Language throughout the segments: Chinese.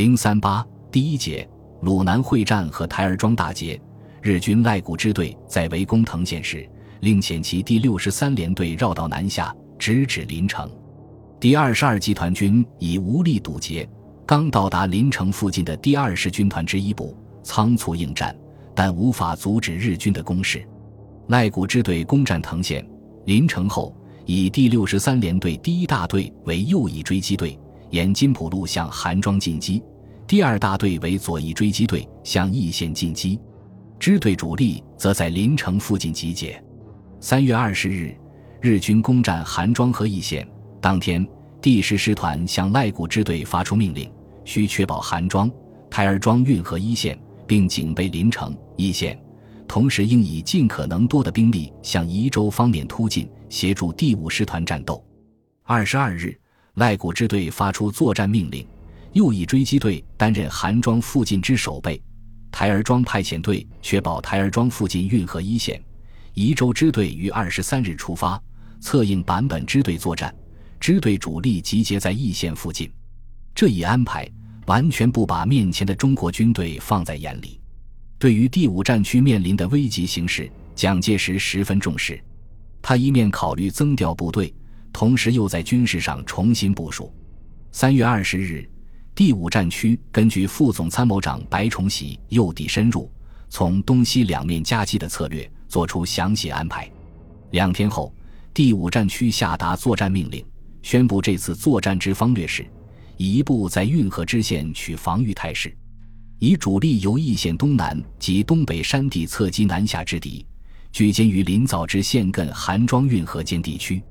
零三八第一节鲁南会战和台儿庄大捷，日军赖谷支队在围攻藤县时，另遣其第六十三联队绕道南下，直指临城。第二十二集团军已无力堵截，刚到达临城附近的第二十军团之一部仓促应战，但无法阻止日军的攻势。赖谷支队攻占藤县、临城后，以第六十三联队第一大队为右翼追击队，沿金浦路向韩庄进击。第二大队为左翼追击队，向义县进击；支队主力则在临城附近集结。三月二十日，日军攻占韩庄和义县。当天，第十师团向赖谷支队发出命令，需确保韩庄、台儿庄运河一线，并警备临城、义县，同时应以尽可能多的兵力向宜州方面突进，协助第五师团战斗。二十二日，赖谷支队发出作战命令。右翼追击队担任韩庄附近之守备，台儿庄派遣队确保台儿庄附近运河一线。宜州支队于二十三日出发，策应坂本支队作战，支队主力集结在义县附近。这一安排完全不把面前的中国军队放在眼里。对于第五战区面临的危急形势，蒋介石十分重视。他一面考虑增调部队，同时又在军事上重新部署。三月二十日。第五战区根据副总参谋长白崇禧诱敌深入、从东西两面夹击的策略，作出详细安排。两天后，第五战区下达作战命令，宣布这次作战之方略是：一部在运河支线取防御态势，以主力由易县东南及东北山地侧击南下之敌，聚歼于临枣之县近韩庄运河间地区。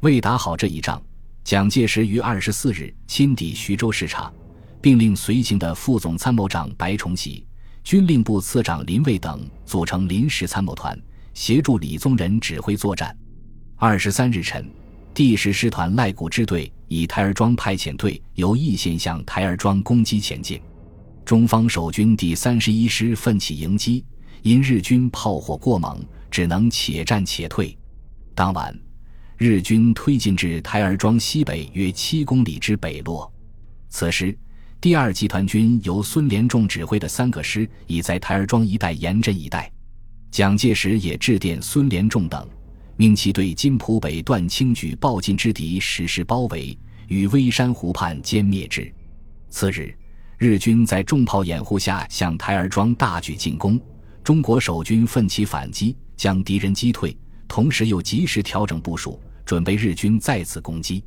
为打好这一仗，蒋介石于二十四日亲抵徐州视察。并令随行的副总参谋长白崇禧、军令部次长林蔚等组成临时参谋团，协助李宗仁指挥作战。二十三日晨，第十师团赖谷支队以台儿庄派遣队由义县向台儿庄攻击前进，中方守军第三十一师奋起迎击，因日军炮火过猛，只能且战且退。当晚，日军推进至台儿庄西北约七公里之北落，此时。第二集团军由孙连仲指挥的三个师已在台儿庄一带严阵以待，蒋介石也致电孙连仲等，命其对金浦北段轻举暴进之敌实施包围，与微山湖畔歼灭之。次日，日军在重炮掩护下向台儿庄大举进攻，中国守军奋起反击，将敌人击退，同时又及时调整部署，准备日军再次攻击。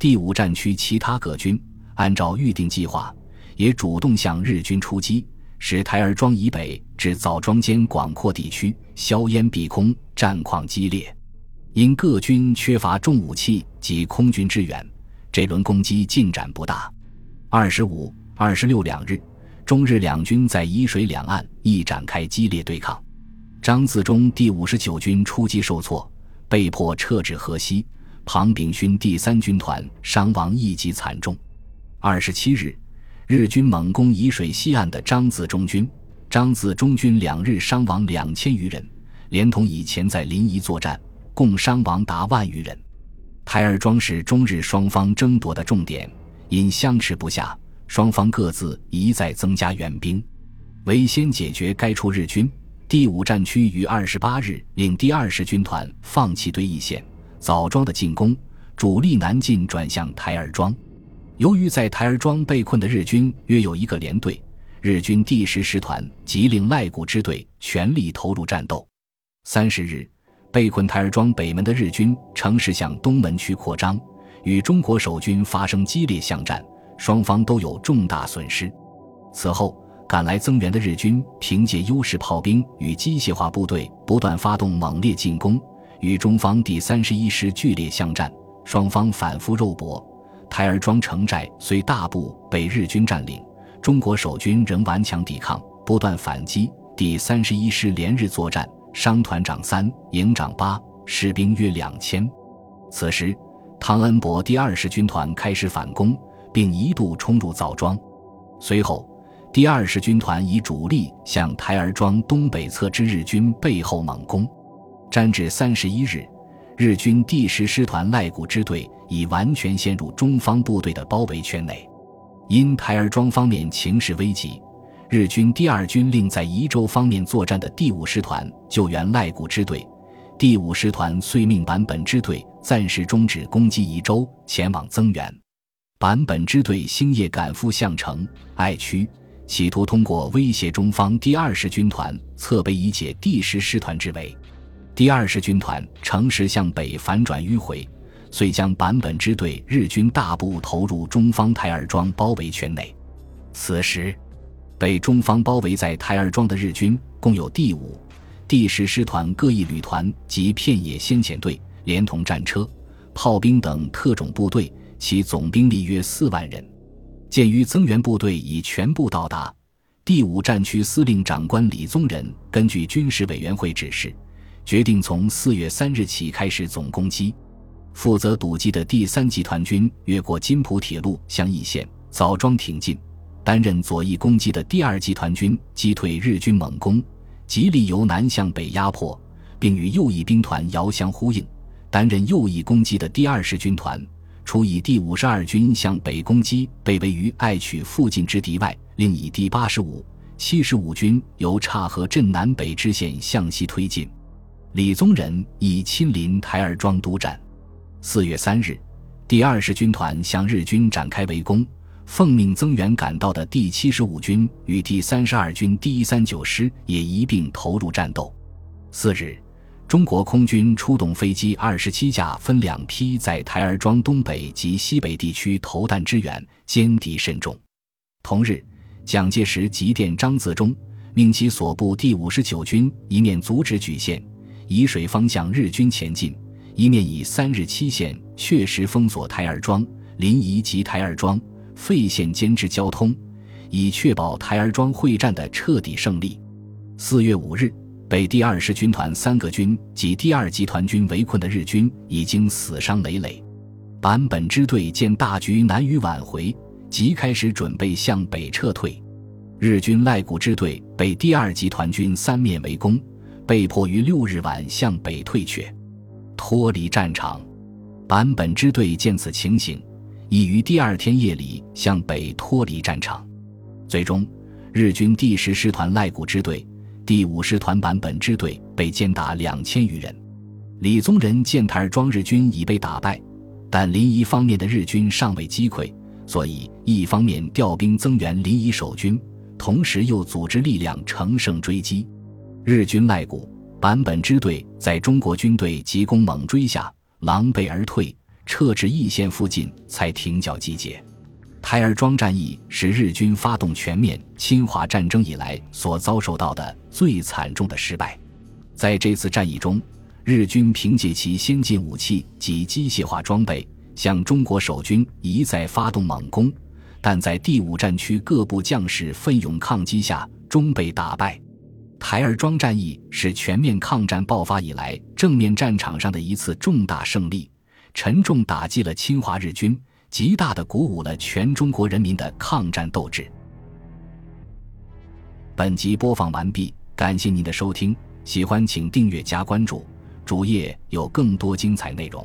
第五战区其他各军。按照预定计划，也主动向日军出击，使台儿庄以北至枣庄间广阔地区硝烟蔽空，战况激烈。因各军缺乏重武器及空军支援，这轮攻击进展不大。二十五、二十六两日，中日两军在沂水两岸亦展开激烈对抗。张自忠第五十九军出击受挫，被迫撤至河西。庞炳勋第三军团伤亡亦极惨重。二十七日，日军猛攻沂水西岸的张自忠军，张自忠军两日伤亡两千余人，连同以前在临沂作战，共伤亡达万余人。台儿庄是中日双方争夺的重点，因相持不下，双方各自一再增加援兵。为先解决该处日军，第五战区于二十八日令第二十军团放弃对义县、枣庄的进攻，主力南进，转向台儿庄。由于在台儿庄被困的日军约有一个连队，日军第十师团即令赖谷支队全力投入战斗。三十日，被困台儿庄北门的日军乘势向东门区扩张，与中国守军发生激烈巷战，双方都有重大损失。此后赶来增援的日军凭借优势炮兵与机械化部队，不断发动猛烈进攻，与中方第三十一师剧烈巷战，双方反复肉搏。台儿庄城寨虽大部被日军占领，中国守军仍顽强抵抗，不断反击。第三十一师连日作战，伤团长三，营长八，士兵约两千。此时，汤恩伯第二十军团开始反攻，并一度冲入枣庄。随后，第二十军团以主力向台儿庄东北侧之日军背后猛攻，战至三十一日。日军第十师团赖谷支队已完全陷入中方部队的包围圈内。因台儿庄方面情势危急，日军第二军令在宜州方面作战的第五师团救援赖谷支队，第五师团遂命坂本支队暂时终止攻击宜州，前往增援。坂本支队星夜赶赴项城、爱区，企图通过威胁中方第二十军团侧背以解第十师团之围。第二十军团乘势向北反转迂回，遂将坂本支队日军大部投入中方台儿庄包围圈内。此时，被中方包围在台儿庄的日军共有第五、第十师团各一旅团及片野先遣队，连同战车、炮兵等特种部队。其总兵力约四万人。鉴于增援部队已全部到达，第五战区司令长官李宗仁根据军事委员会指示，决定从四月三日起开始总攻击。负责堵击的第三集团军越过金浦铁路向义县枣庄挺进，担任左翼攻击的第二集团军击退日军猛攻，极力由南向北压迫，并与右翼兵团遥相呼应，担任右翼攻击的第二十军团。除以第五十二军向北攻击被围于爱曲附近之敌外，另以第八十五、七十五军由岔河镇南北支线向西推进。李宗仁已亲临台儿庄督战。四月三日，第二十军团向日军展开围攻，奉命增援赶到的第七十五军与第三十二军第一三九师也一并投入战斗。四日。中国空军出动飞机二十七架，分两批在台儿庄东北及西北地区投弹支援，歼敌甚众。同日，蒋介石急电张自忠，命其所部第五十九军一面阻止莒县、沂水方向日军前进，一面以三日期限确实封锁台儿庄、临沂及台儿庄、费县间之交通，以确保台儿庄会战的彻底胜利。四月五日。被第二十军团三个军及第二集团军围困的日军已经死伤累累，坂本支队见大局难于挽回，即开始准备向北撤退。日军赖谷支队被第二集团军三面围攻，被迫于六日晚向北退却，脱离战场。坂本支队见此情形，已于第二天夜里向北脱离战场。最终，日军第十师团赖谷支队。第五师团坂本支队被歼打两千余人，李宗仁见台儿庄日军已被打败，但临沂方面的日军尚未击溃，所以一方面调兵增援临沂守军，同时又组织力量乘胜追击。日军赖谷、坂本支队在中国军队急攻猛追下狼狈而退，撤至义县附近才停脚集结。台儿庄战役是日军发动全面侵华战争以来所遭受到的最惨重的失败。在这次战役中，日军凭借其先进武器及机械化装备，向中国守军一再发动猛攻，但在第五战区各部将士奋勇抗击下，终被打败。台儿庄战役是全面抗战爆发以来正面战场上的一次重大胜利，沉重打击了侵华日军。极大的鼓舞了全中国人民的抗战斗志。本集播放完毕，感谢您的收听，喜欢请订阅加关注，主页有更多精彩内容。